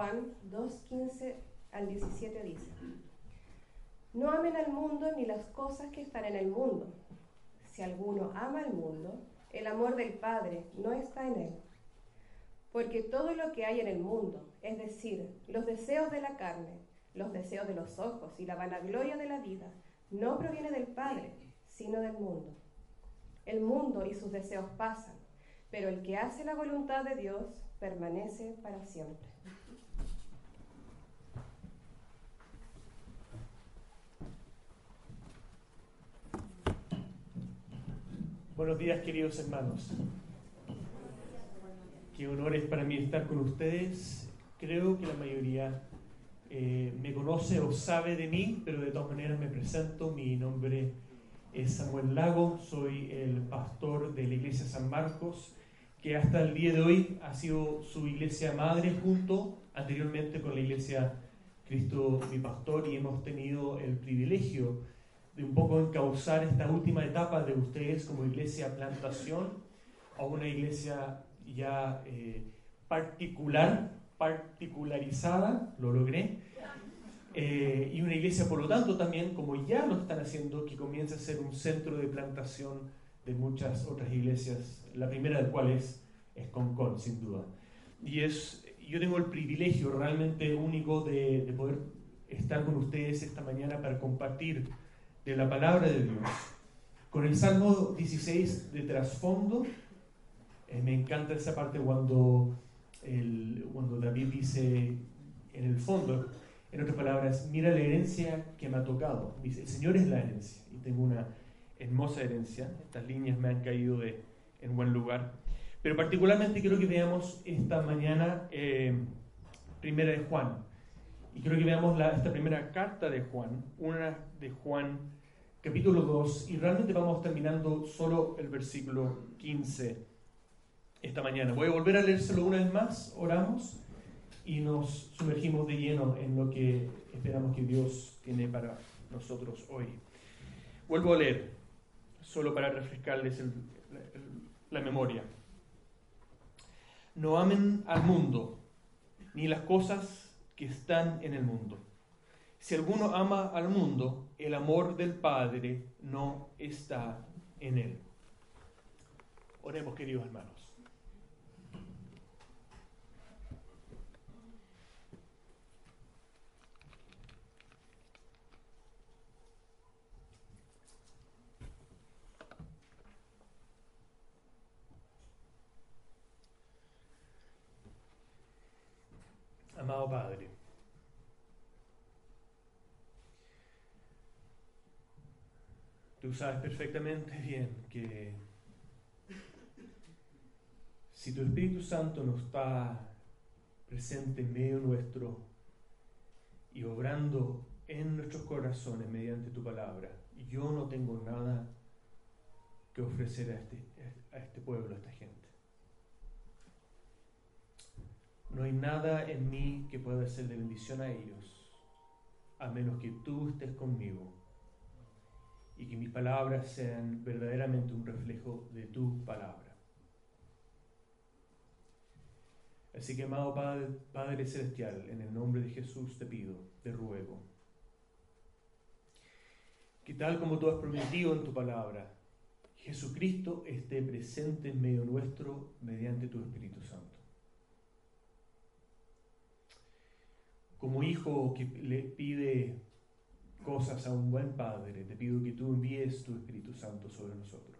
Juan 2.15 al 17 dice, No amen al mundo ni las cosas que están en el mundo. Si alguno ama al mundo, el amor del Padre no está en él. Porque todo lo que hay en el mundo, es decir, los deseos de la carne, los deseos de los ojos y la vanagloria de la vida, no proviene del Padre, sino del mundo. El mundo y sus deseos pasan, pero el que hace la voluntad de Dios permanece para siempre. Buenos días queridos hermanos. Qué honor es para mí estar con ustedes. Creo que la mayoría eh, me conoce o sabe de mí, pero de todas maneras me presento. Mi nombre es Samuel Lago, soy el pastor de la iglesia San Marcos, que hasta el día de hoy ha sido su iglesia madre junto anteriormente con la iglesia Cristo mi pastor y hemos tenido el privilegio de un poco encauzar esta última etapa de ustedes como iglesia plantación a una iglesia ya eh, particular, particularizada, lo logré, eh, y una iglesia por lo tanto también, como ya lo están haciendo, que comienza a ser un centro de plantación de muchas otras iglesias, la primera de cuales es Concon, sin duda. Y es, yo tengo el privilegio realmente único de, de poder estar con ustedes esta mañana para compartir de la palabra de Dios. Con el Salmo 16 de trasfondo, eh, me encanta esa parte cuando, el, cuando David dice, en el fondo, en otras palabras, mira la herencia que me ha tocado. Dice, el Señor es la herencia y tengo una hermosa herencia. Estas líneas me han caído de, en buen lugar. Pero particularmente quiero que veamos esta mañana eh, primera de Juan. Y quiero que veamos la, esta primera carta de Juan, una de Juan capítulo 2, y realmente vamos terminando solo el versículo 15 esta mañana. Voy a volver a leérselo una vez más, oramos y nos sumergimos de lleno en lo que esperamos que Dios tiene para nosotros hoy. Vuelvo a leer, solo para refrescarles la memoria. No amen al mundo, ni las cosas que están en el mundo. Si alguno ama al mundo, el amor del Padre no está en él. Oremos, queridos hermanos. Amado Padre, tú sabes perfectamente bien que si tu Espíritu Santo no está presente en medio nuestro y obrando en nuestros corazones mediante tu palabra, yo no tengo nada que ofrecer a este, a este pueblo, a esta gente. No hay nada en mí que pueda ser de bendición a ellos, a menos que tú estés conmigo y que mis palabras sean verdaderamente un reflejo de tu palabra. Así que, amado Padre, Padre Celestial, en el nombre de Jesús te pido, te ruego, que tal como tú has prometido en tu palabra, Jesucristo esté presente en medio nuestro mediante tu Espíritu Santo. Como hijo que le pide cosas a un buen padre, te pido que tú envíes tu Espíritu Santo sobre nosotros.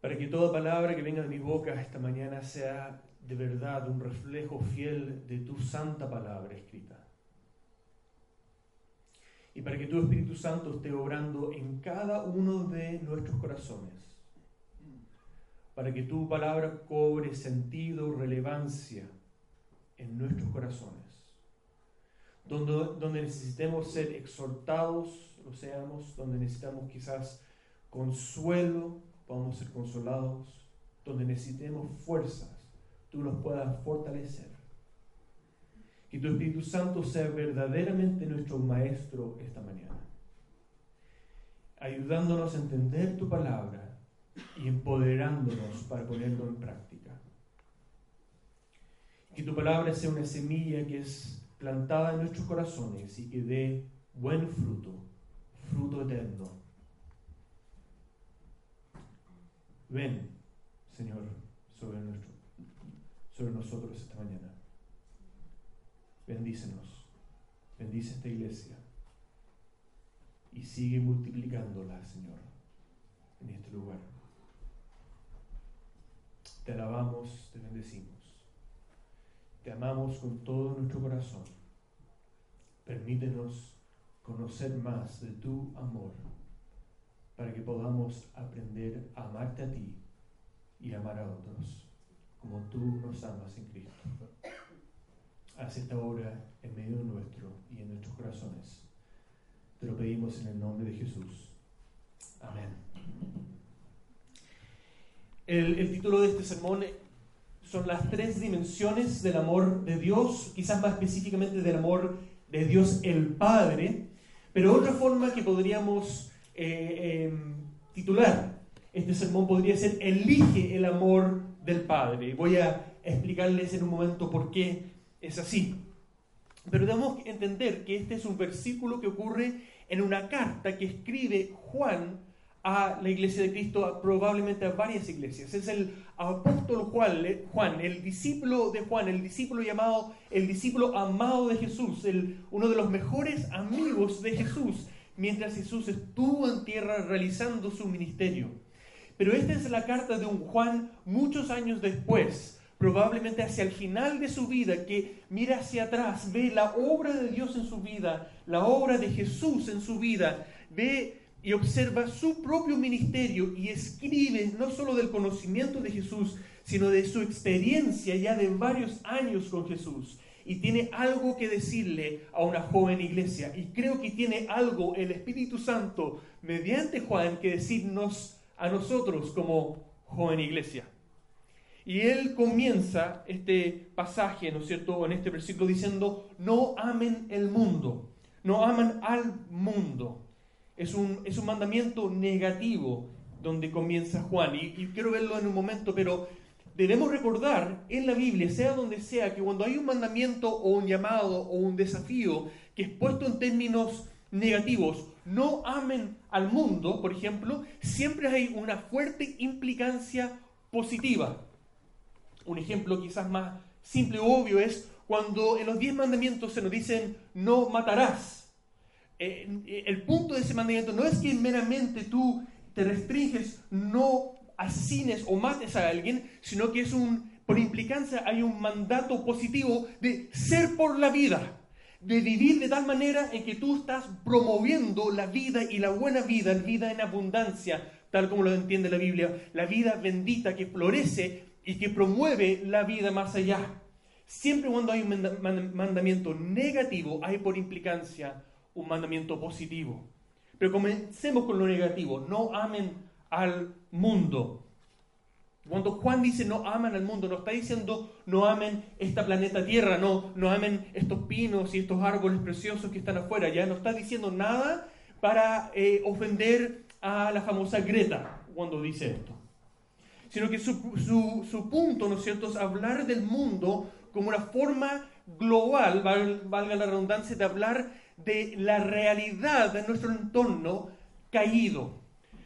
Para que toda palabra que venga de mi boca esta mañana sea de verdad un reflejo fiel de tu santa palabra escrita. y para que tu Espíritu Santo esté obrando en cada uno de nuestros corazones, para que tu palabra cobre sentido, relevancia en nuestros corazones, donde, donde necesitemos ser exhortados, lo seamos, donde necesitamos quizás consuelo, podamos ser consolados, donde necesitemos fuerzas, tú los puedas fortalecer. Que tu Espíritu Santo sea verdaderamente nuestro Maestro esta mañana, ayudándonos a entender tu palabra y empoderándonos para ponerlo en práctica. Que tu palabra sea una semilla que es plantada en nuestros corazones y que dé buen fruto, fruto eterno. Ven, Señor, sobre, nosotros esta mañana. Bendícenos, bendice esta iglesia y sigue multiplicándola, Señor, en este lugar. Te alabamos, te bendecimos. Te amamos con todo nuestro corazón. Permítenos conocer más de tu amor para que podamos aprender a amarte a ti y amar a otros como tú nos amas en Cristo. Haz esta obra en medio nuestro y en nuestros corazones. Te lo pedimos en el nombre de Jesús. Amén. El, el título de este sermón son las tres dimensiones del amor de Dios, quizás más específicamente del amor de Dios el Padre, pero otra forma que podríamos eh, em, titular este sermón podría ser Elige el amor del Padre. Voy a explicarles en un momento por qué es así. Pero debemos entender que este es un versículo que ocurre en una carta que escribe Juan a la iglesia de Cristo, probablemente a varias iglesias. Es el apóstol Juan, Juan, el discípulo de Juan, el discípulo llamado, el discípulo amado de Jesús, el, uno de los mejores amigos de Jesús, mientras Jesús estuvo en tierra realizando su ministerio. Pero esta es la carta de un Juan muchos años después, probablemente hacia el final de su vida, que mira hacia atrás, ve la obra de Dios en su vida, la obra de Jesús en su vida, ve y observa su propio ministerio y escribe no solo del conocimiento de Jesús, sino de su experiencia ya de varios años con Jesús. Y tiene algo que decirle a una joven iglesia. Y creo que tiene algo el Espíritu Santo mediante Juan que decirnos a nosotros como joven iglesia. Y él comienza este pasaje, ¿no es cierto?, en este versículo diciendo, no amen el mundo, no aman al mundo es un, es un mandamiento negativo donde comienza Juan. Y, y, quiero verlo en un momento, pero debemos recordar en la Biblia, sea donde sea, que cuando hay un mandamiento o un llamado o un desafío que es puesto en términos negativos, no amen al mundo, por ejemplo, siempre hay una fuerte implicancia positiva. Un ejemplo quizás más simple o obvio es cuando en los diez mandamientos se nos dicen no matarás. Eh, el punto de ese mandamiento no es que meramente tú te restringes, no asesines o mates a alguien, sino que es un, por implicancia hay un mandato positivo de ser por la vida, de vivir de tal manera en que tú estás promoviendo la vida y la buena vida, la vida en abundancia, tal como lo entiende la Biblia, la vida bendita que florece y que promueve la vida más allá. Siempre cuando hay un mandamiento negativo, hay por implicancia un mandamiento positivo. Pero comencemos con lo negativo. No amen al mundo. Cuando Juan dice no amen al mundo, no está diciendo no amen esta planeta Tierra, no, no amen estos pinos y estos árboles preciosos que están afuera. Ya no está diciendo nada para eh, ofender a la famosa Greta cuando dice esto. Sino que su, su, su punto, ¿no es cierto?, es hablar del mundo como una forma global, valga la redundancia, de hablar de la realidad de nuestro entorno caído.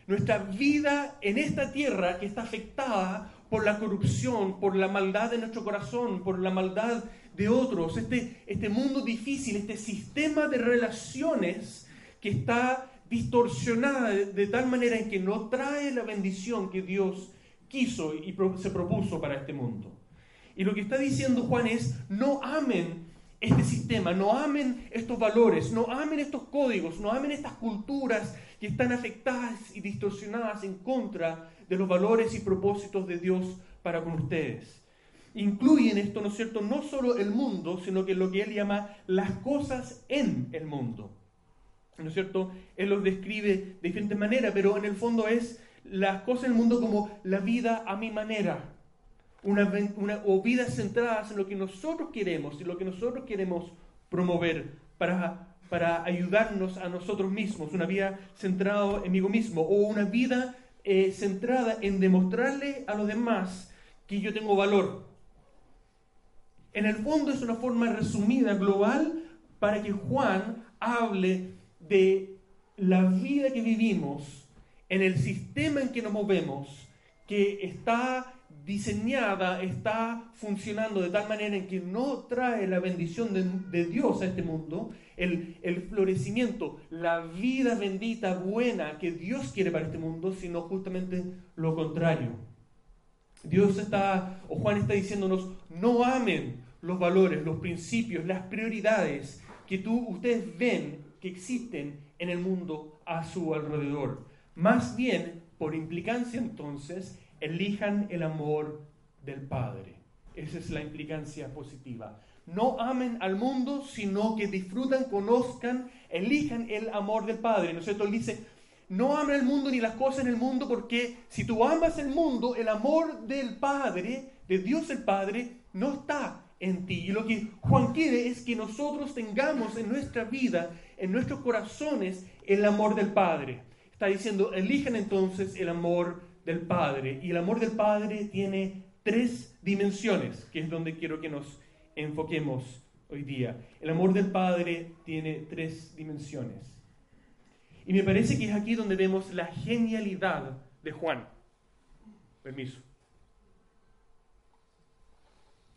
Nuestra vida en esta tierra que está afectada por la corrupción, por la maldad de nuestro corazón, por la maldad de otros, este, este mundo difícil, este sistema de relaciones que está distorsionada de, tal manera en que no trae la bendición que Dios quiso y se propuso para este mundo. Y lo que está diciendo Juan es, no amen este sistema, no amen estos valores, no amen estos códigos, no amen estas culturas que están afectadas y distorsionadas en contra de los valores y propósitos de Dios para con ustedes. Incluyen esto, ¿no es cierto?, no solo el mundo, sino que lo que él llama las cosas en el mundo. ¿No es cierto? Él los describe de diferentes maneras, pero en el fondo es las cosas en el mundo como la vida a mi manera, una, una, o vidas centradas en lo que nosotros queremos y lo que nosotros queremos promover para, para ayudarnos a nosotros mismos, una vida centrada en mí mismo, o una vida eh, centrada en demostrarle a los demás que yo tengo valor. En el fondo es una forma resumida, global, para que Juan hable de la vida que vivimos en el sistema en que nos movemos, que está diseñada, está funcionando de tal manera en que no trae la bendición de, Dios a este mundo, el, el, florecimiento, la vida bendita, buena que Dios quiere para este mundo, sino justamente lo contrario. Dios está, o Juan está diciéndonos, no amen los valores, los principios, las prioridades que tú, ustedes ven que existen en el mundo a su alrededor. Más bien, por implicancia entonces, elijan el amor del Padre. Esa es la implicancia positiva. No amen al mundo, sino que disfrutan, conozcan, elijan el amor del Padre. ¿No es cierto? Él dice, no amen el mundo ni las cosas en el mundo, porque si tú amas el mundo, el amor del Padre, de Dios el Padre, no está en ti. Y lo que Juan quiere es que nosotros tengamos en nuestra vida, en nuestros corazones, el amor del Padre. Está diciendo, elijan entonces el amor del Padre. Y el amor del Padre tiene tres dimensiones, que es donde quiero que nos enfoquemos hoy día. El amor del Padre tiene tres dimensiones. Y me parece que es aquí donde vemos la genialidad de Juan. Permiso.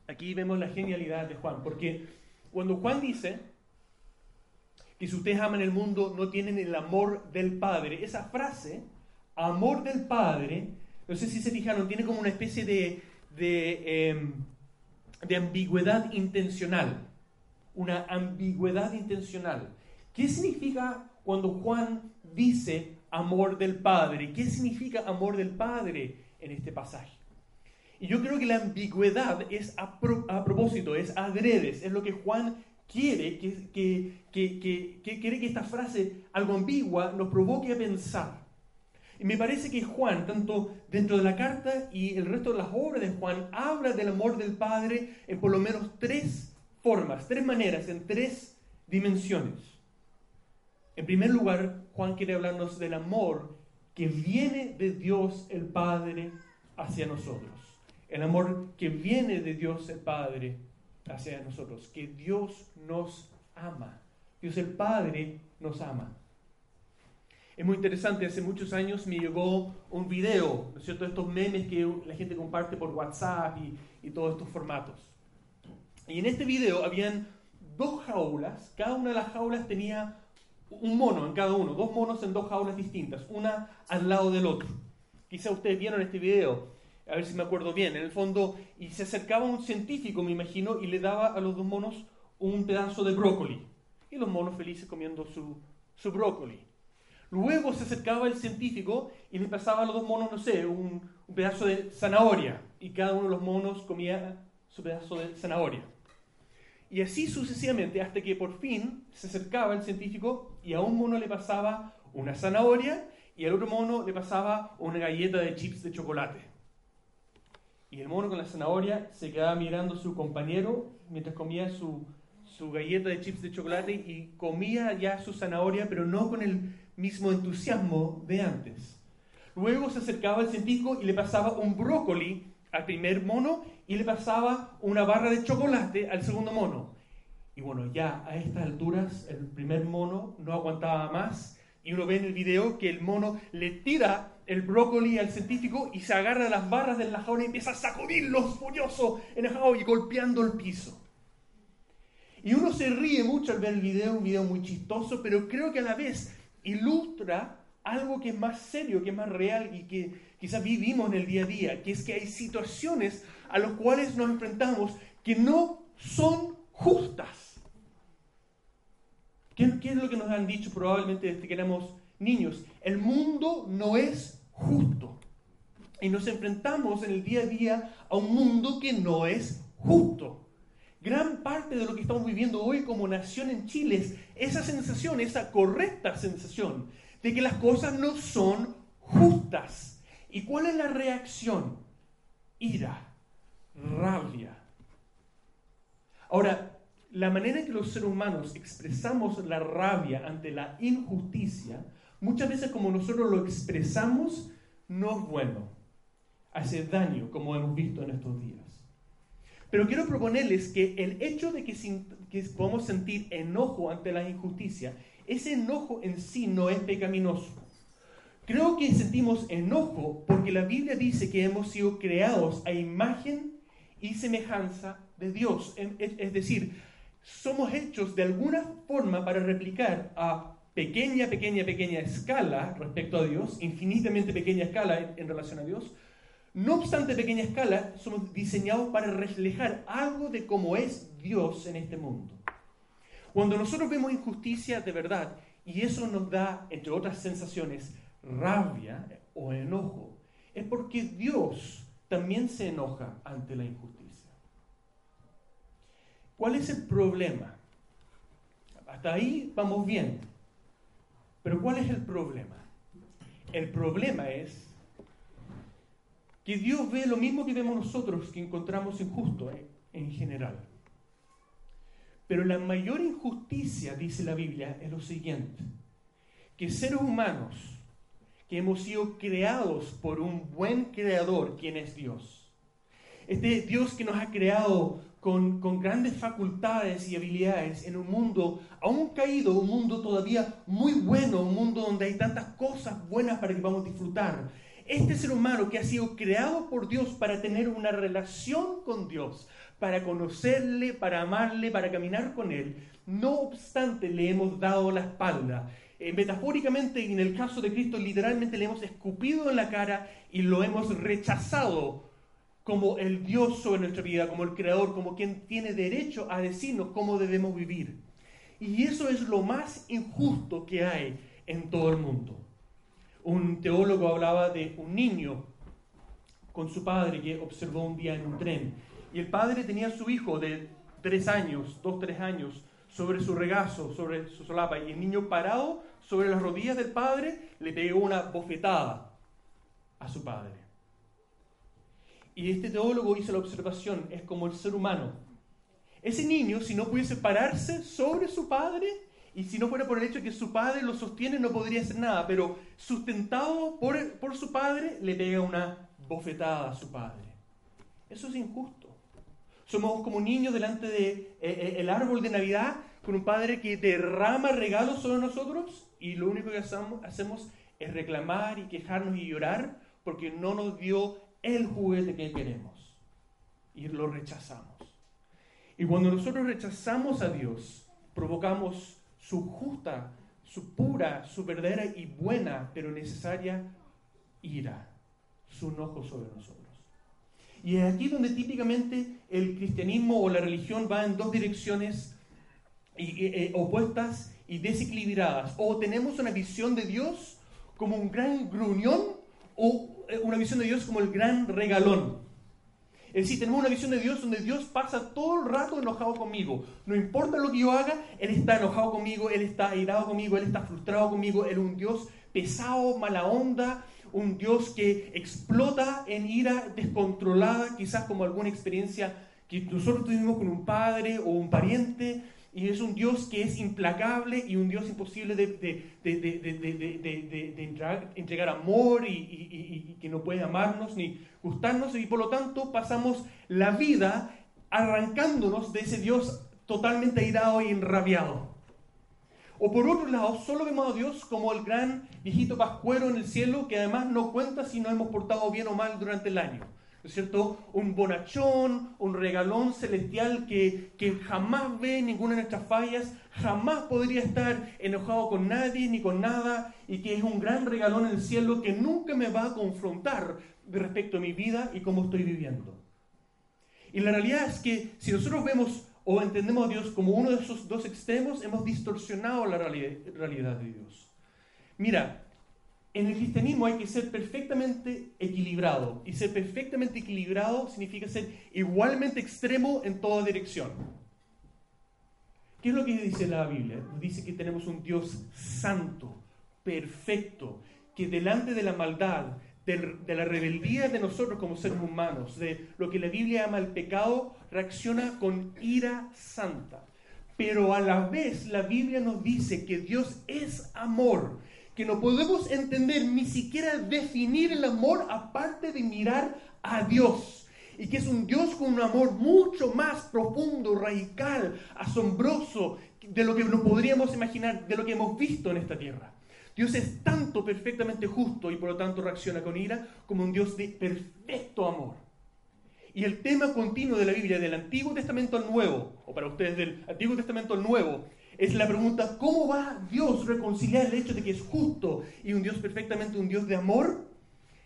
Aquí vemos la genialidad de Juan, porque cuando Juan dice que si ustedes aman el mundo no tienen el amor del Padre, esa frase amor del Padre, no sé si se fijaron, tiene como una especie de, de, em, de ambigüedad intencional. Una ambigüedad intencional. ¿Qué significa cuando Juan dice amor del Padre? ¿Qué significa amor del Padre en este pasaje? Y yo creo que la ambigüedad es a, propósito, es adredes, es lo que Juan quiere, que, que, que, que, quiere que esta frase, algo ambigua, nos provoque a pensar. Y me parece que Juan, tanto dentro de la carta y el resto de las obras de Juan, habla del amor del Padre en por lo menos tres formas, tres maneras, en tres dimensiones. En primer lugar, Juan quiere hablarnos del amor que viene de Dios el Padre hacia nosotros. El amor que viene de Dios el Padre hacia nosotros. Que Dios nos ama. Dios el Padre nos ama. Es muy interesante, hace muchos años me llegó un video, ¿no es cierto?, estos memes que la gente comparte por WhatsApp y, y todos estos formatos. Y en este video habían dos jaulas, cada una de las jaulas tenía un mono en cada uno, dos monos en dos jaulas distintas, una al lado del otro. Quizá ustedes vieron este video, a ver si me acuerdo bien, en el fondo, y se acercaba un científico, me imagino, y le daba a los dos monos un pedazo de brócoli. Y los monos felices comiendo su, su brócoli. Luego se acercaba el científico y le pasaba a los dos monos, no sé, un, pedazo de zanahoria. Y cada uno de los monos comía su pedazo de zanahoria. Y así sucesivamente, hasta que por fin se acercaba el científico y a un mono le pasaba una zanahoria y al otro mono le pasaba una galleta de chips de chocolate. Y el mono con la zanahoria se quedaba mirando a su compañero mientras comía su, su galleta de chips de chocolate y comía ya su zanahoria, pero no con el mismo entusiasmo de antes. Luego se acercaba el científico y le pasaba un brócoli al primer mono y le pasaba una barra de chocolate al segundo mono. Y bueno, ya a estas alturas el primer mono no aguantaba más y uno ve en el video que el mono le tira el brócoli al científico y se agarra las barras del la y empieza a sacudirlos furioso, enojado y golpeando el piso. Y uno se ríe mucho al ver el video, un video muy chistoso, pero creo que a la vez ilustra algo que es más serio, que es más real y que quizás vivimos en el día a día, que es que hay situaciones a las cuales nos enfrentamos que no son justas. ¿Qué, es lo que nos han dicho probablemente desde que éramos niños? El mundo no es justo. Y nos enfrentamos en el día a día a un mundo que no es justo. Gran parte de lo que estamos viviendo hoy como nación en Chile es esa sensación, esa correcta sensación de que las cosas no son justas. ¿Y cuál es la reacción? Ira, rabia. Ahora, la manera en que los seres humanos expresamos la rabia ante la injusticia, muchas veces como nosotros lo expresamos, no es bueno. Hace daño, como hemos visto en estos días. Pero quiero proponerles que el hecho de que, que podamos sentir enojo ante la injusticia, ese enojo en sí no es pecaminoso. Creo que sentimos enojo porque la Biblia dice que hemos sido creados a imagen y semejanza de Dios. Es decir, somos hechos de alguna forma para replicar a pequeña, pequeña, pequeña escala respecto a Dios, infinitamente pequeña escala en, relación a Dios. No obstante pequeña escala, somos diseñados para reflejar algo de cómo es Dios en este mundo. Cuando nosotros vemos injusticia de verdad, y eso nos da, entre otras sensaciones, rabia o enojo, es porque Dios también se enoja ante la injusticia. ¿Cuál es el problema? Hasta ahí vamos bien. Pero ¿cuál es el problema? El problema es que Dios ve lo mismo que vemos nosotros que encontramos injusto eh, en general. Pero la mayor injusticia, dice la Biblia, es lo siguiente, que seres humanos que hemos sido creados por un buen creador, quien es Dios, este Dios que nos ha creado con, grandes facultades y habilidades en un mundo aún caído, un mundo todavía muy bueno, un mundo donde hay tantas cosas buenas para que podamos disfrutar. Este ser humano que ha sido creado por Dios para tener una relación con Dios, para conocerle, para amarle, para caminar con Él, no obstante le hemos dado la espalda. Eh, metafóricamente, en el caso de Cristo, literalmente le hemos escupido en la cara y lo hemos rechazado como el Dios sobre nuestra vida, como el Creador, como quien tiene derecho a decirnos cómo debemos vivir. Y eso es lo más injusto que hay en todo el mundo. Un teólogo hablaba de un niño con su padre que observó un día en un tren. Y el padre tenía a su hijo de tres años, dos, tres años, sobre su regazo, sobre su solapa. Y el niño parado sobre las rodillas del padre le pegó una bofetada a su padre. Y este teólogo hizo la observación, es como el ser humano. Ese niño, si no pudiese pararse sobre su padre, y si no fuera por el hecho de que su padre lo sostiene, no podría hacer nada, pero sustentado por, por su padre, le pega una bofetada a su padre. Eso es injusto. Somos como niños delante del de, eh, eh, el árbol de Navidad con un padre que derrama regalos sobre nosotros y lo único que hacemos, hacemos es reclamar y quejarnos y llorar porque no nos dio el juguete que queremos y lo rechazamos. Y cuando nosotros rechazamos a Dios, provocamos su justa, su pura, su verdadera y buena, pero necesaria ira, su enojo sobre nosotros. Y es aquí donde típicamente el cristianismo o la religión va en dos direcciones eh, opuestas y desequilibradas. O tenemos una visión de Dios como un gran gruñón o eh, una visión de Dios como el gran regalón. Es decir, tenemos una visión de Dios donde Dios pasa todo el rato enojado conmigo. No importa lo que yo haga, Él está enojado conmigo, Él está airado conmigo, Él está frustrado conmigo. Él es un Dios pesado, mala onda, un Dios que explota en ira descontrolada, quizás como alguna experiencia que nosotros tuvimos con un padre o un pariente y es un Dios que es implacable y un Dios imposible de, entregar, amor y, que no puede amarnos ni gustarnos. Y por lo tanto pasamos la vida arrancándonos de ese Dios totalmente airado y enrabiado. O por otro lado, solo vemos a Dios como el gran viejito pascuero en el cielo que además no cuenta si nos hemos portado bien o mal durante el año. Es cierto? Un bonachón, un regalón celestial que, que jamás ve ninguna de nuestras fallas, jamás podría estar enojado con nadie ni con nada, y que es un gran regalón en el cielo que nunca me va a confrontar respecto a mi vida y cómo estoy viviendo. Y la realidad es que si nosotros vemos o entendemos a Dios como uno de esos dos extremos, hemos distorsionado la realidad de Dios. Mira, en el cristianismo hay que ser perfectamente equilibrado. Y ser perfectamente equilibrado significa ser igualmente extremo en toda dirección. ¿Qué es lo que dice la Biblia? Dice que tenemos un Dios santo, perfecto, que delante de la maldad, de la rebeldía de nosotros como seres humanos, de lo que la Biblia llama el pecado, reacciona con ira santa. Pero a la vez la Biblia nos dice que Dios es amor que no podemos entender ni siquiera definir el amor aparte de mirar a Dios. Y que es un Dios con un amor mucho más profundo, radical, asombroso de lo que nos podríamos imaginar, de lo que hemos visto en esta tierra. Dios es tanto perfectamente justo y por lo tanto reacciona con ira como un Dios de perfecto amor. Y el tema continuo de la Biblia del Antiguo Testamento al Nuevo, o para ustedes del Antiguo Testamento al Nuevo, es la pregunta, ¿cómo va Dios reconciliar el hecho de que es justo y un Dios perfectamente un Dios de amor?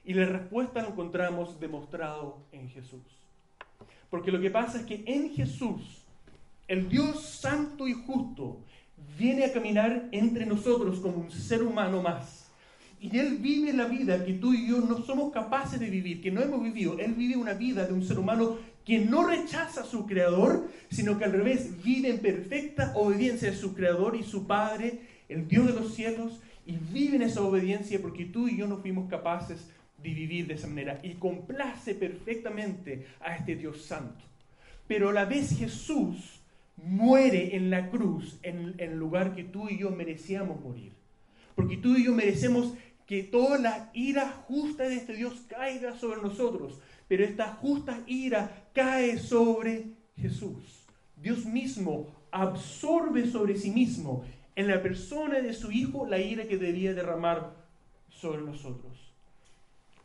Y la respuesta la encontramos demostrado en Jesús. Porque lo que pasa es que en Jesús, el Dios santo y justo viene a caminar entre nosotros como un ser humano más. Y Él vive la vida que tú y yo no somos capaces de vivir, que no hemos vivido. Él vive una vida de un ser humano quien no rechaza a su creador, sino que al revés vive en perfecta obediencia a su creador y su Padre, el Dios de los cielos, y vive en esa obediencia porque tú y yo no fuimos capaces de vivir de esa manera y complace perfectamente a este Dios santo. Pero a la vez Jesús muere en la cruz en el lugar que tú y yo merecíamos morir. Porque tú y yo merecemos que toda la ira justa de este Dios caiga sobre nosotros pero esta justa ira cae sobre Jesús. Dios mismo absorbe sobre sí mismo en la persona de su Hijo la ira que debía derramar sobre nosotros.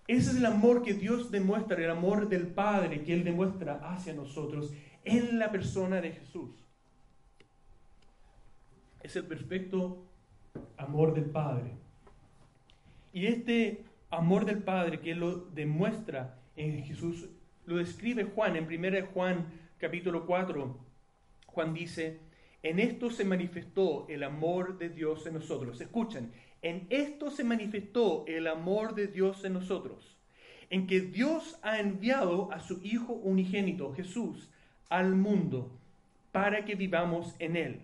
Ese es el amor que Dios demuestra, el amor del Padre que Él demuestra hacia nosotros en la persona de Jesús. Es el perfecto amor del Padre. Y este amor del Padre que lo demuestra en Jesús. Lo describe Juan en 1 Juan capítulo 4. Juan dice, en esto se manifestó el amor de Dios en nosotros. Escuchen, en esto se manifestó el amor de Dios en nosotros, en que Dios ha enviado a su Hijo unigénito, Jesús, al mundo, para que vivamos en él.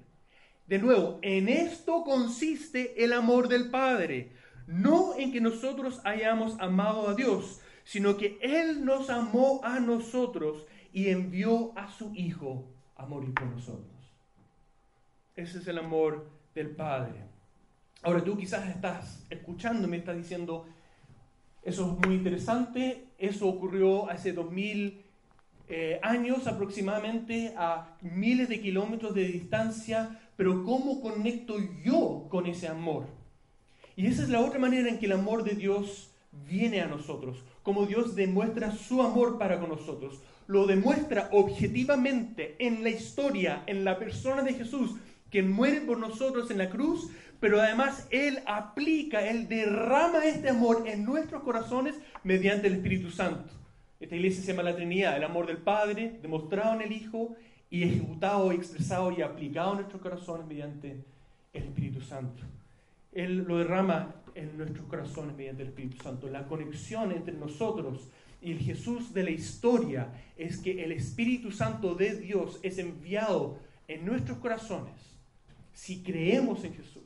De nuevo, en esto consiste el amor del Padre, no en que nosotros hayamos amado a Dios, sino que Él nos amó a nosotros y envió a su Hijo a morir por nosotros. Ese es el amor del Padre. Ahora tú quizás estás escuchándome, estás diciendo, eso es muy interesante, eso ocurrió hace dos mil eh, años aproximadamente a miles de kilómetros de distancia, pero ¿cómo conecto yo con ese amor? Y esa es la otra manera en que el amor de Dios viene a nosotros como Dios demuestra su amor para con nosotros. Lo demuestra objetivamente en la historia, en la persona de Jesús, que muere por nosotros en la cruz, pero además Él aplica, Él derrama este amor en nuestros corazones mediante el Espíritu Santo. Esta iglesia se llama la Trinidad, el amor del Padre, demostrado en el Hijo y ejecutado, expresado y aplicado en nuestros corazones mediante el Espíritu Santo. Él lo derrama en nuestros corazones mediante el Espíritu Santo. La conexión entre nosotros y el Jesús de la historia es que el Espíritu Santo de Dios es enviado en nuestros corazones si creemos en Jesús,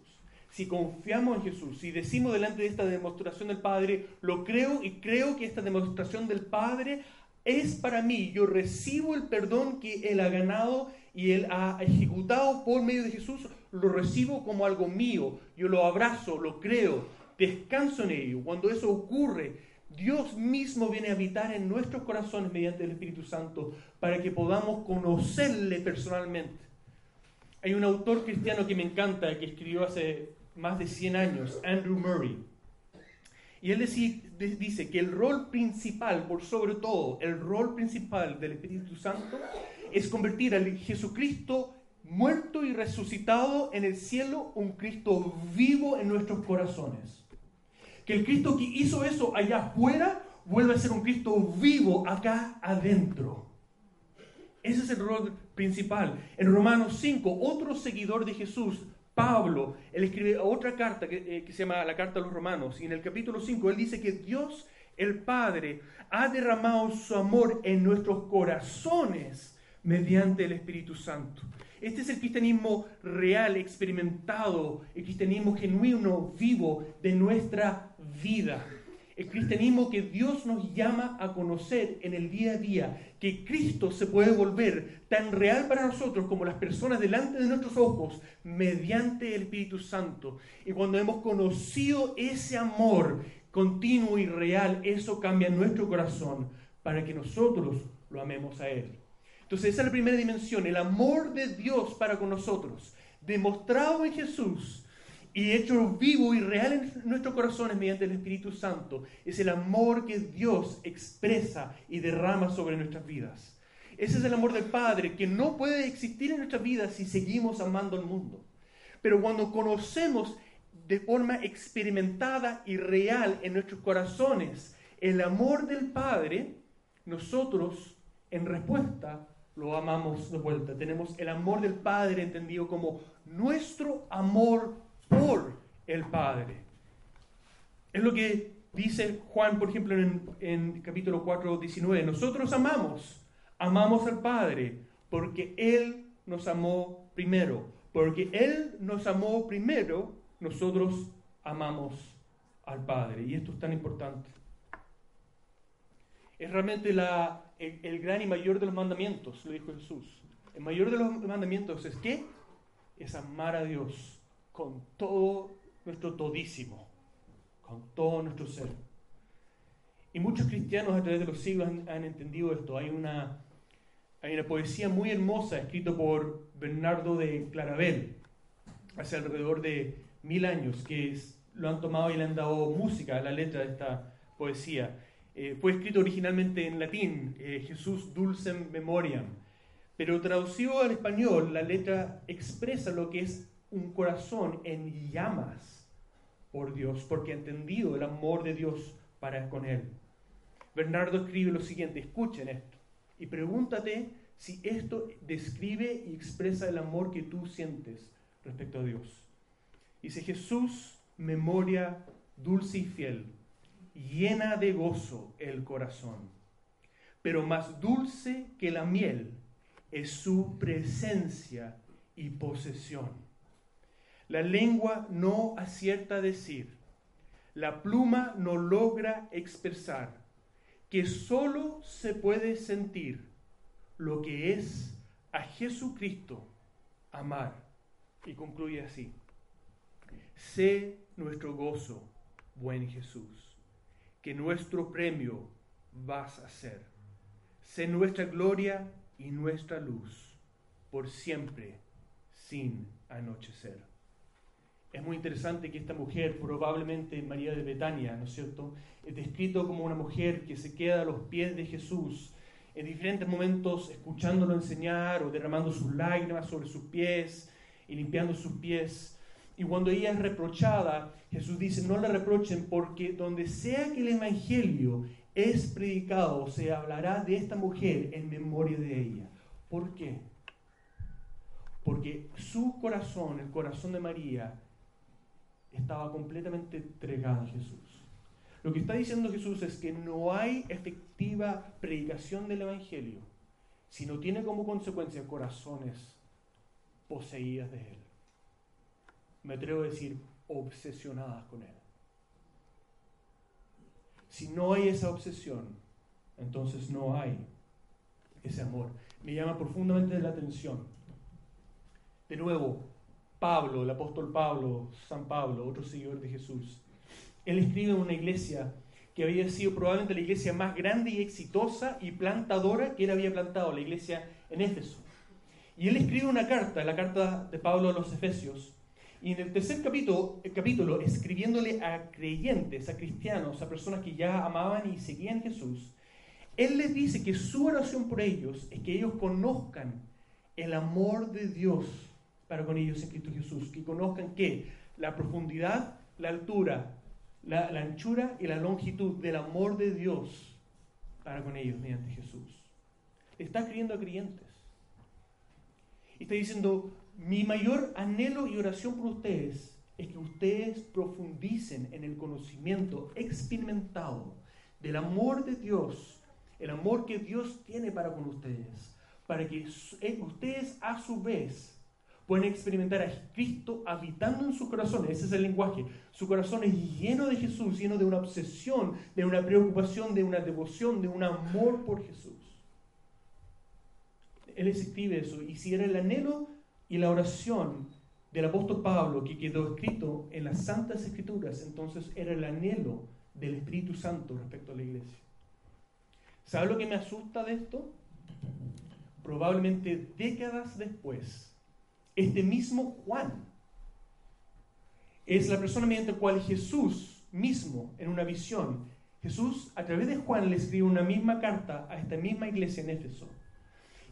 si confiamos en Jesús, si decimos delante de esta demostración del Padre, lo creo y creo que esta demostración del Padre es para mí, yo recibo el perdón que Él ha ganado y Él ha ejecutado por medio de Jesús, lo recibo como algo mío, yo lo abrazo, lo creo, descanso en ello. Cuando eso ocurre, Dios mismo viene a habitar en nuestros corazones mediante el Espíritu Santo para que podamos conocerle personalmente. Hay un autor cristiano que me encanta, que escribió hace más de 100 años, Andrew Murray. Y él dice que el rol principal, por sobre todo, el rol principal del Espíritu Santo es convertir al Jesucristo muerto y resucitado en el cielo, un Cristo vivo en nuestros corazones. Que el Cristo que hizo eso allá afuera vuelva a ser un Cristo vivo acá adentro. Ese es el rol principal. En Romanos 5, otro seguidor de Jesús, Pablo, él escribe otra carta que, eh, que, se llama la Carta a los Romanos, y en el capítulo 5 él dice que Dios, el Padre, ha derramado su amor en nuestros corazones mediante el Espíritu Santo. Este es el cristianismo real, experimentado, el cristianismo genuino, vivo de nuestra vida. El cristianismo que Dios nos llama a conocer en el día a día, que Cristo se puede volver tan real para nosotros como las personas delante de nuestros ojos mediante el Espíritu Santo. Y cuando hemos conocido ese amor continuo y real, eso cambia nuestro corazón para que nosotros lo amemos a Él. Entonces esa es la primera dimensión, el amor de Dios para con nosotros, demostrado en Jesús y hecho vivo y real en nuestros corazones mediante el Espíritu Santo. Es el amor que Dios expresa y derrama sobre nuestras vidas. Ese es el amor del Padre que no puede existir en nuestras vidas si seguimos amando al mundo. Pero cuando conocemos de forma experimentada y real en nuestros corazones el amor del Padre, nosotros en respuesta lo amamos de vuelta. Tenemos el amor del Padre entendido como nuestro amor por el Padre. Es lo que dice Juan, por ejemplo, en, en capítulo 4, 19. Nosotros amamos, amamos al Padre, porque Él nos amó primero. Porque Él nos amó primero, nosotros amamos al Padre. Y esto es tan importante. Es realmente la, el, gran y mayor de los mandamientos, lo dijo Jesús. El mayor de los mandamientos es qué? Es amar a Dios con todo nuestro todísimo, con todo nuestro ser. Y muchos cristianos a través de los siglos han, entendido esto. Hay una, hay una poesía muy hermosa escrita por Bernardo de Claravel, hace alrededor de mil años, que lo han tomado y le han dado música a la letra de esta poesía. Eh, fue escrito originalmente en latín, eh, Jesús dulcem memoriam, pero traducido al español, la letra expresa lo que es un corazón en llamas por Dios, porque ha entendido el amor de Dios para con él. Bernardo escribe lo siguiente, escuchen esto, y pregúntate si esto describe y expresa el amor que tú sientes respecto a Dios. Dice Jesús, memoria dulce y fiel llena de gozo el corazón. Pero más dulce que la miel es su presencia y posesión. La lengua no acierta a decir, la pluma no logra expresar, que sólo se puede sentir lo que es a Jesucristo amar. Y concluye así, sé nuestro gozo, buen Jesús que nuestro premio vas a ser. Sé nuestra gloria y nuestra luz por siempre, sin anochecer. Es muy interesante que esta mujer, probablemente María de Betania, ¿no es cierto?, es descrito como una mujer que se queda a los pies de Jesús en diferentes momentos escuchándolo enseñar o derramando sus lágrimas sobre sus pies y limpiando sus pies. Y cuando ella es reprochada, Jesús dice, no la reprochen porque donde sea que el Evangelio es predicado, se hablará de esta mujer en memoria de ella. ¿Por qué? Porque su corazón, el corazón de María, estaba completamente entregado a Jesús. Lo que está diciendo Jesús es que no hay efectiva predicación del Evangelio si no tiene como consecuencia corazones poseídas de Él me atrevo a decir, obsesionadas con Él. Si no hay esa obsesión, entonces no hay ese amor. Me llama profundamente la atención. De nuevo, Pablo, el apóstol Pablo, San Pablo, otro seguidor de Jesús, él escribe en una iglesia que había sido probablemente la iglesia más grande y exitosa y plantadora que él había plantado, la iglesia en Éfeso. Y él escribe una carta, la carta de Pablo a los Efesios, y en el tercer capítulo, capítulo, escribiéndole a creyentes, a cristianos, a personas que ya amaban y seguían Jesús, Él les dice que su oración por ellos es que ellos conozcan el amor de Dios para con ellos en Cristo Jesús, que conozcan que la profundidad, la altura, la, la anchura y la longitud del amor de Dios para con ellos mediante Jesús. Está escribiendo a creyentes. Y está diciendo, mi mayor anhelo y oración por ustedes es que ustedes profundicen en el conocimiento experimentado del amor de Dios, el amor que Dios tiene para con ustedes, para que eh, ustedes a su vez pueden experimentar a Cristo habitando en sus corazones. Ese es el lenguaje. Su corazón es lleno de Jesús, lleno de una obsesión, de una preocupación, de una devoción, de un amor por Jesús. Él escribe eso. Y si era el anhelo y la oración del apóstol Pablo que quedó escrito en las Santas Escrituras, entonces era el anhelo del Espíritu Santo respecto a la iglesia. ¿Sabe lo que me asusta de esto? Probablemente décadas después, este mismo Juan es la persona mediante la cual Jesús mismo, en una visión, Jesús a través de Juan le escribe una misma carta a esta misma iglesia en Éfeso.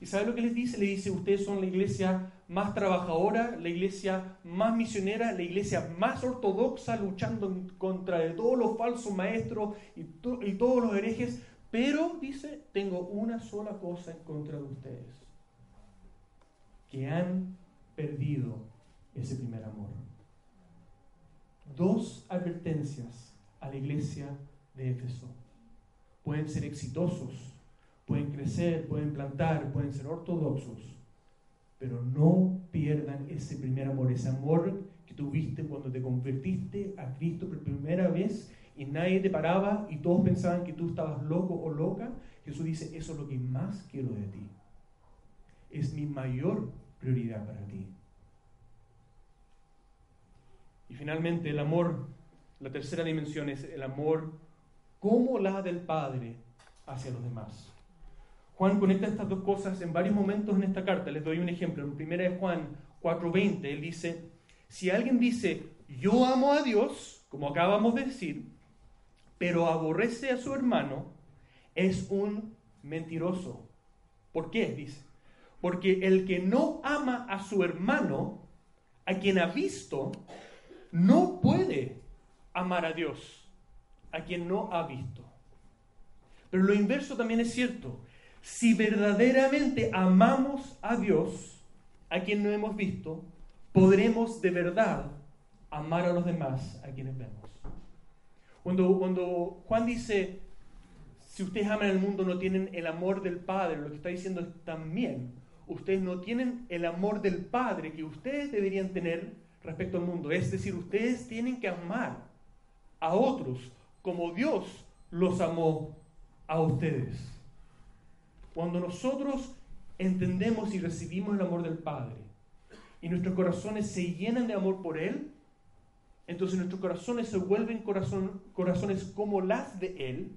¿Y sabe lo que les dice? Le dice, ustedes son la iglesia más trabajadora, la iglesia más misionera, la iglesia más ortodoxa, luchando contra todos los falsos maestros y, y todos los herejes, pero dice, tengo una sola cosa en contra de ustedes, que han perdido ese primer amor. Dos advertencias a la iglesia de Éfeso. Pueden ser exitosos, pueden crecer, pueden plantar, pueden ser ortodoxos, pero no pierdan ese primer amor, ese amor que tuviste cuando te convertiste a Cristo por primera vez y nadie te paraba y todos pensaban que tú estabas loco o loca. Jesús dice, eso es lo que más quiero de ti. Es mi mayor prioridad para ti. Y finalmente el amor, la tercera dimensión es el amor como la del Padre hacia los demás. Juan conecta estas dos cosas en varios momentos en esta carta. Les doy un ejemplo. En primera de Juan 4:20, él dice, si alguien dice, yo amo a Dios, como acabamos de decir, pero aborrece a su hermano, es un mentiroso. ¿Por qué? Dice, porque el que no ama a su hermano, a quien ha visto, no puede amar a Dios, a quien no ha visto. Pero lo inverso también es cierto si verdaderamente amamos a Dios, a quien no hemos visto, podremos de verdad amar a los demás, a quienes vemos. Cuando, cuando Juan dice, si ustedes aman al mundo no tienen el amor del Padre, lo que está diciendo es también, ustedes no tienen el amor del Padre que ustedes deberían tener respecto al mundo. Es decir, ustedes tienen que amar a otros como Dios los amó a ustedes. Cuando nosotros entendemos y recibimos el amor del Padre y nuestros corazones se llenan de amor por Él, entonces nuestros corazones se vuelven corazones como las de Él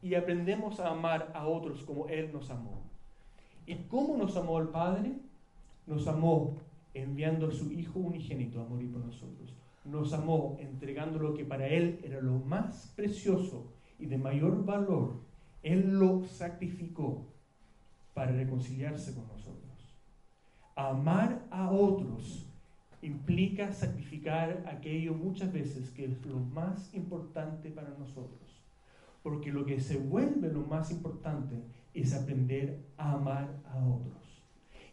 y aprendemos a amar a otros como Él nos amó. ¿Y cómo nos amó el Padre? Nos amó enviando a su Hijo unigénito a morir por nosotros. Nos amó entregando lo que para Él era lo más precioso y de mayor valor. Él lo sacrificó para reconciliarse con nosotros. Amar a otros implica sacrificar aquello muchas veces que es lo más importante para nosotros. Porque lo que se vuelve lo más importante es aprender a amar a otros.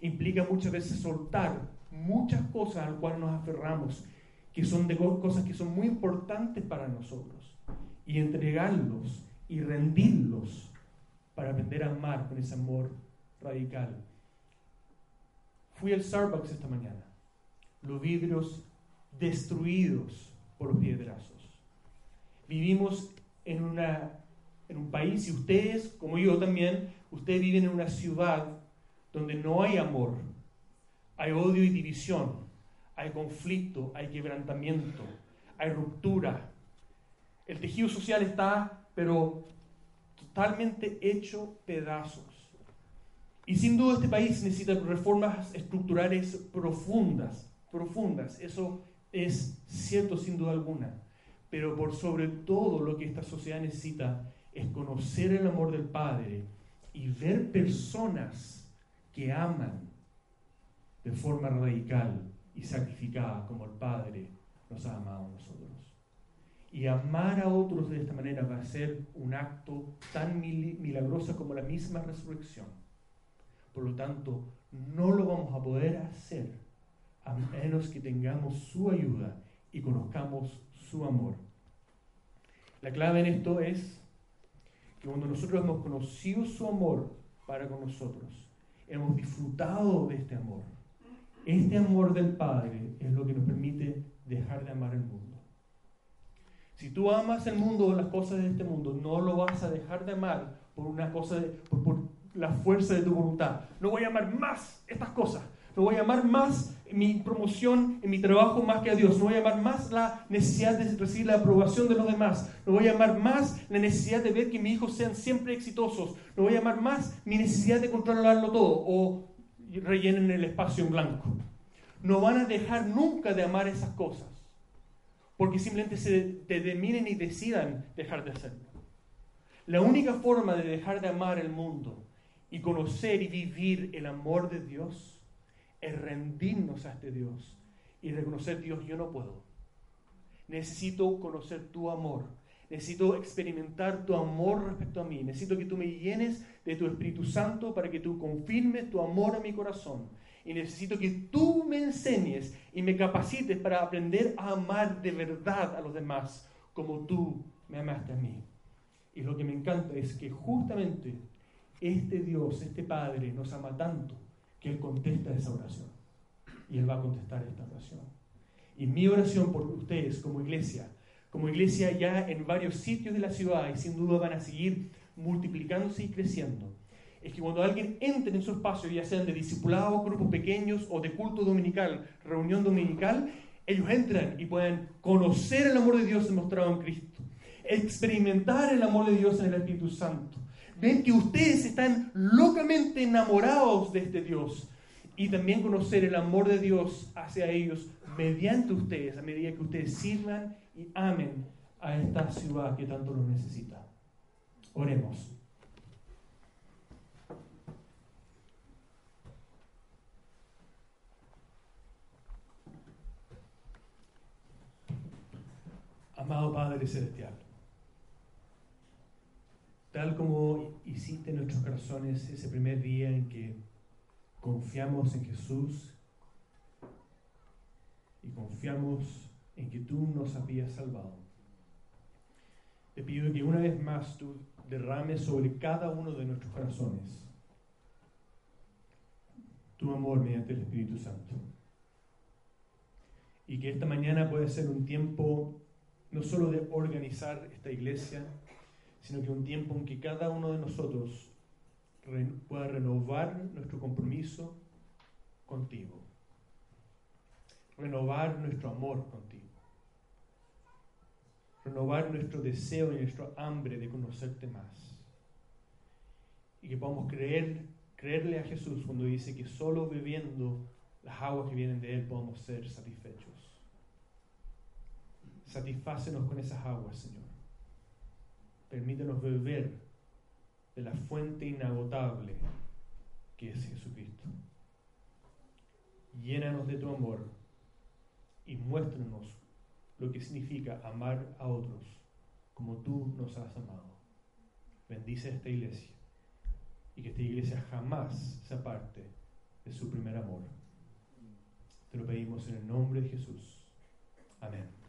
Implica muchas veces soltar muchas cosas al cual nos aferramos, que son cosas que son muy importantes para nosotros, y entregarlos y rendirlos para aprender a amar con ese amor radical. Fui al Starbucks esta mañana. Los vidrios destruidos por los piedrazos. Vivimos en, una, en un país, y ustedes, como yo también, ustedes viven en una ciudad donde no hay amor, hay odio y división, hay conflicto, hay quebrantamiento, hay ruptura. El tejido social está, pero totalmente hecho pedazos. Y sin duda este país necesita reformas estructurales profundas, profundas. Eso es cierto sin duda alguna. Pero por sobre todo lo que esta sociedad necesita es conocer el amor del Padre y ver personas que aman de forma radical y sacrificada como el Padre nos ha amado a nosotros. Y amar a otros de esta manera va a ser un acto tan milagroso como la misma resurrección Por lo tanto, no lo vamos a poder hacer a menos que tengamos su ayuda y conozcamos su amor. La clave en esto es que cuando nosotros hemos conocido su amor para con nosotros, hemos disfrutado de este amor. Este amor del Padre es lo que nos permite dejar de amar el mundo. Si tú amas el mundo o las cosas de este mundo, no lo vas a dejar de amar por una cosa de, por, la fuerza de tu voluntad. No voy a amar más estas cosas. No voy a amar más mi promoción en mi trabajo más que a Dios. No voy a amar más la necesidad de recibir la aprobación de los demás. No voy a amar más la necesidad de ver que mis hijos sean siempre exitosos. No voy a amar más mi necesidad de controlarlo todo o rellenen el espacio en blanco. No van a dejar nunca de amar esas cosas porque simplemente se determinen y decidan dejar de hacerlo. La única forma de dejar de amar el mundo y conocer y vivir el amor de Dios es rendirnos a este Dios y reconocer, Dios, yo no puedo. Necesito conocer tu amor. Necesito experimentar tu amor respecto a mí. Necesito que tú me llenes de tu Espíritu Santo para que tú confirmes tu amor a mi corazón. Y necesito que tú me enseñes y me capacites para aprender a amar de verdad a los demás como tú me amaste a mí. Y lo que me encanta es que justamente este Dios, este Padre, nos ama tanto que Él contesta esa oración. Y Él va a contestar esta oración. Y mi oración por ustedes como iglesia, como iglesia ya en varios sitios de la ciudad y sin duda van a seguir multiplicándose y creciendo, es que cuando alguien entre en su espacio, ya sean de discipulado, grupos pequeños o de culto dominical, reunión dominical, ellos entran y pueden conocer el amor de Dios demostrado en Cristo, experimentar el amor de Dios en el Espíritu Santo, ven que ustedes están locamente enamorados de este Dios y también conocer el amor de Dios hacia ellos mediante ustedes, a medida que ustedes sirvan y amen a esta ciudad que tanto lo necesita. Oremos. Amado Padre Celestial, tal como hiciste en nuestros corazones ese primer día en que confiamos en Jesús y confiamos en que tú nos habías salvado. Te pido que una vez más tú derrames sobre cada uno de nuestros corazones tu amor mediante el Espíritu Santo. Y que esta mañana pueda ser un tiempo no solo de organizar esta iglesia, sino que un tiempo en que cada uno de nosotros pueda renovar nuestro compromiso contigo, renovar nuestro amor contigo, renovar nuestro deseo y nuestro hambre de conocerte más. Y que podamos creer, creerle a Jesús cuando dice que solo bebiendo las aguas que vienen de Él podemos ser satisfechos. Satisfácenos con esas aguas, Señor permítenos beber de la fuente inagotable que es Jesucristo. Llénanos de tu amor y muéstranos lo que significa amar a otros como tú nos has amado. Bendice esta iglesia y que esta iglesia jamás se aparte de su primer amor. Te lo pedimos en el nombre de Jesús. Amén.